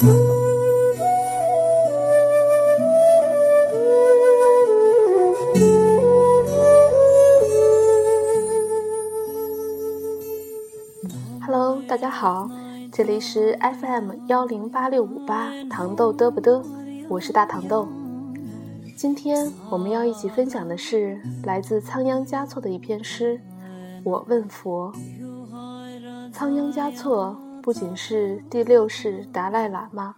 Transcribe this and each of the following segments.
Hello，大家好，这里是 FM 幺零八六五八糖豆嘚不嘚，我是大糖豆。今天我们要一起分享的是来自仓央嘉措的一篇诗《我问佛》。仓央嘉措不仅是第六世达赖喇嘛，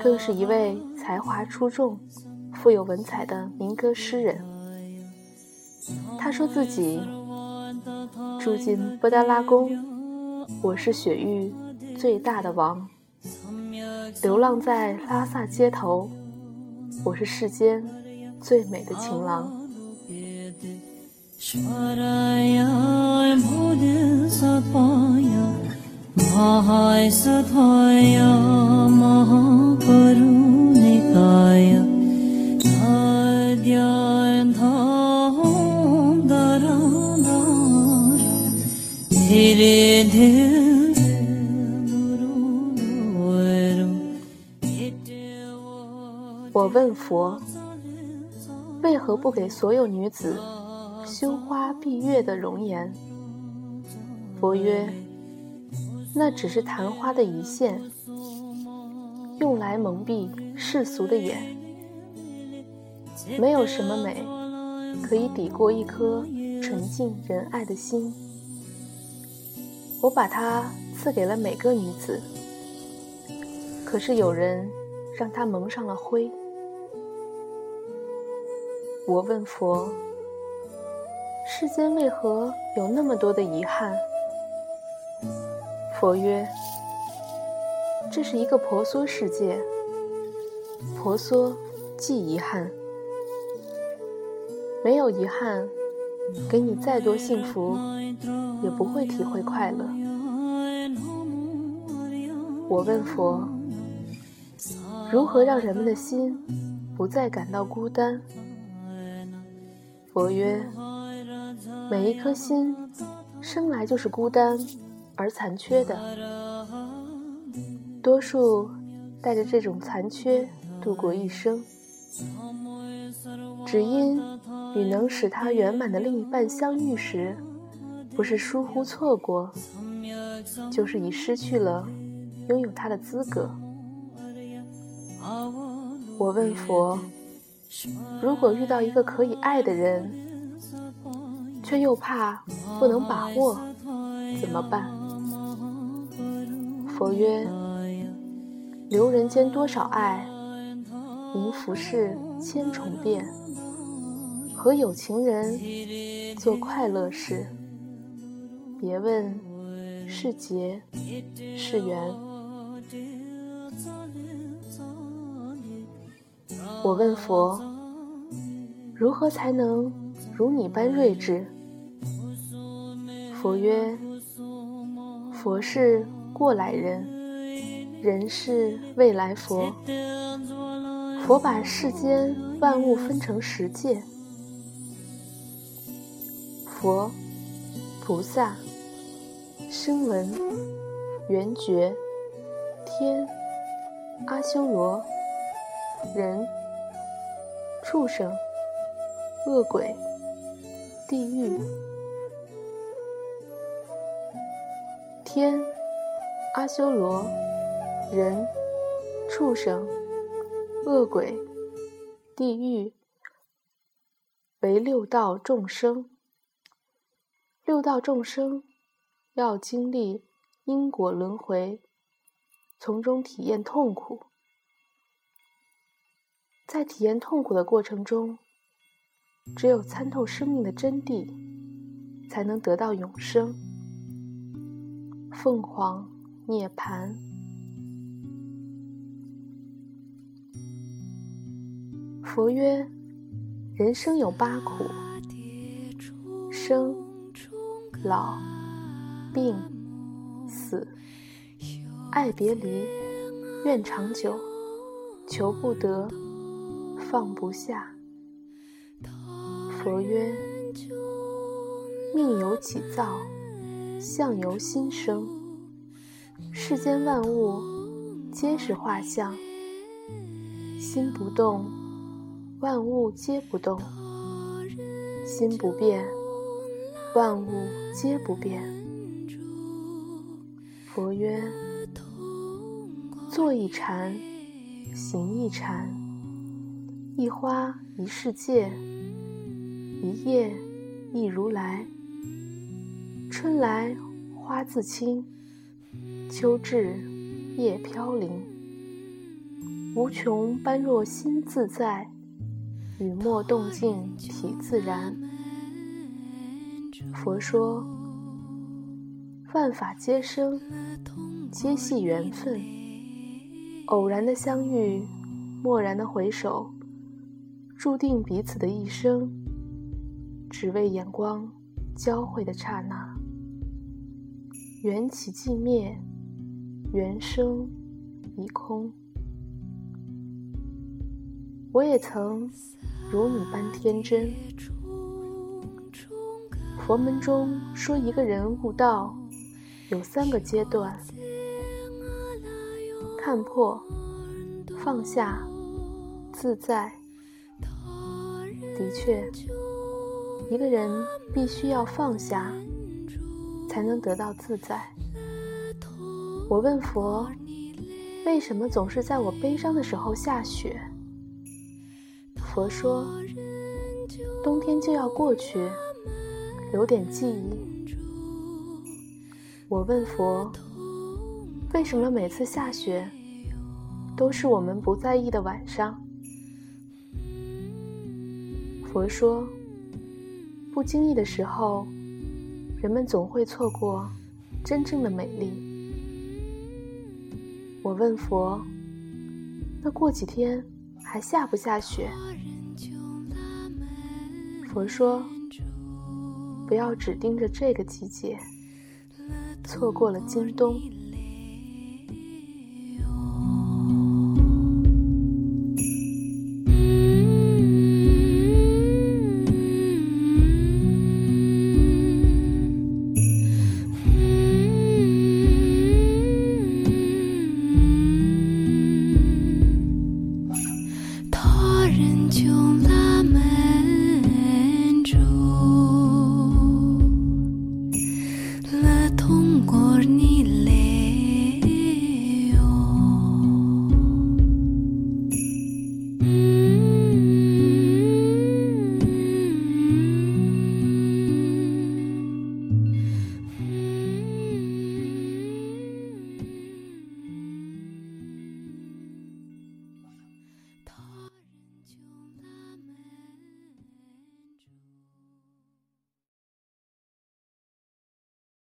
更是一位才华出众、富有文采的民歌诗人。他说自己住进布达拉宫，我是雪域最大的王；流浪在拉萨街头。我是世间最美的情郎。我问佛：为何不给所有女子羞花闭月的容颜？佛曰：那只是昙花的一现，用来蒙蔽世俗的眼。没有什么美可以抵过一颗纯净仁爱的心。我把它赐给了每个女子，可是有人让它蒙上了灰。我问佛：世间为何有那么多的遗憾？佛曰：这是一个婆娑世界，婆娑即遗憾。没有遗憾，给你再多幸福，也不会体会快乐。我问佛：如何让人们的心不再感到孤单？佛曰：每一颗心生来就是孤单而残缺的，多数带着这种残缺度过一生，只因与能使他圆满的另一半相遇时，不是疏忽错过，就是已失去了拥有他的资格。我问佛。如果遇到一个可以爱的人，却又怕不能把握，怎么办？佛曰：留人间多少爱，迎浮世千重变。和有情人做快乐事，别问是劫是缘。我问佛：如何才能如你般睿智？佛曰：佛是过来人，人是未来佛。佛把世间万物分成十界：佛、菩萨、声闻、缘觉、天、阿修罗、人。畜生、恶鬼、地狱、天、阿修罗、人、畜生、恶鬼、地狱，为六道众生。六道众生要经历因果轮回，从中体验痛苦。在体验痛苦的过程中，只有参透生命的真谛，才能得到永生。凤凰涅槃。佛曰：人生有八苦：生、老、病、死、爱别离、怨长久、求不得。放不下。佛曰：命由己造，相由心生。世间万物皆是画像。心不动，万物皆不动；心不变，万物皆不变。佛曰：坐一禅，行一禅，一花一世界，一叶一如来。春来花自清，秋至叶飘零。无穷般若心自在，雨墨动静体自然。佛说：万法皆生，皆系缘分。偶然的相遇，蓦然的回首，注定彼此的一生，只为眼光交汇的刹那。缘起即灭，缘生已空。我也曾如你般天真。佛门中说，一个人悟道有三个阶段：看破、放下、自在。的确，一个人必须要放下。才能得到自在。我问佛：“为什么总是在我悲伤的时候下雪？”佛说：“冬天就要过去，留点记忆。”我问佛：“为什么每次下雪都是我们不在意的晚上？”佛说：“不经意的时候。”人们总会错过真正的美丽。我问佛：“那过几天还下不下雪？”佛说：“不要只盯着这个季节，错过了今冬。”